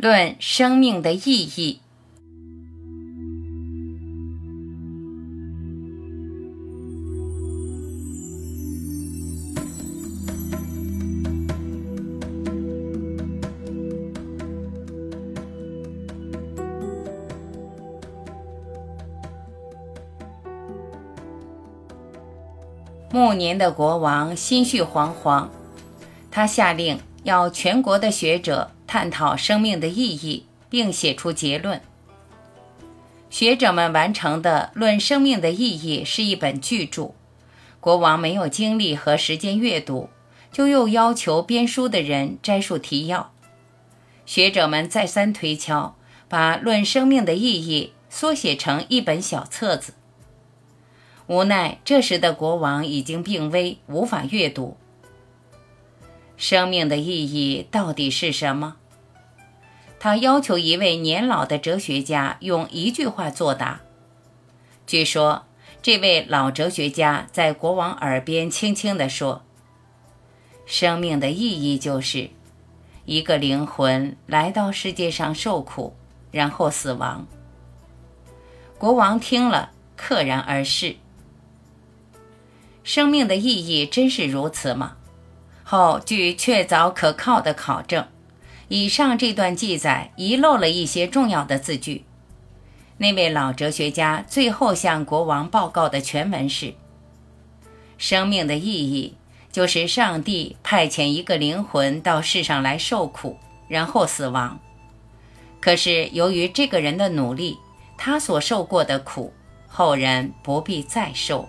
论生命的意义。暮年的国王心绪惶惶，他下令要全国的学者探讨生命的意义，并写出结论。学者们完成的《论生命的意义》是一本巨著，国王没有精力和时间阅读，就又要求编书的人摘述提要。学者们再三推敲，把《论生命的意义》缩写成一本小册子。无奈，这时的国王已经病危，无法阅读。生命的意义到底是什么？他要求一位年老的哲学家用一句话作答。据说，这位老哲学家在国王耳边轻轻地说：“生命的意义就是一个灵魂来到世界上受苦，然后死亡。”国王听了，溘然而逝。生命的意义真是如此吗？后据确凿可靠的考证，以上这段记载遗漏了一些重要的字句。那位老哲学家最后向国王报告的全文是：生命的意义就是上帝派遣一个灵魂到世上来受苦，然后死亡。可是由于这个人的努力，他所受过的苦，后人不必再受。